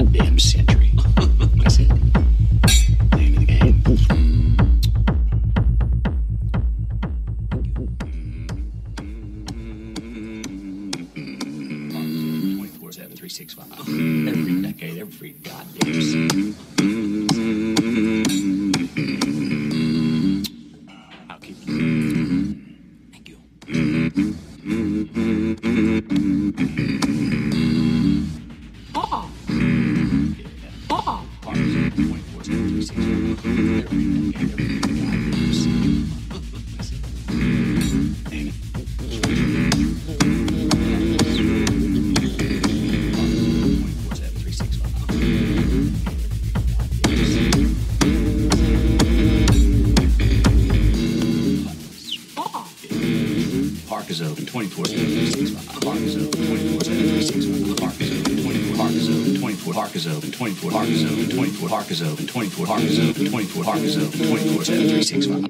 goddamn scene. 24 hours, 24 hours, 24 7, 365.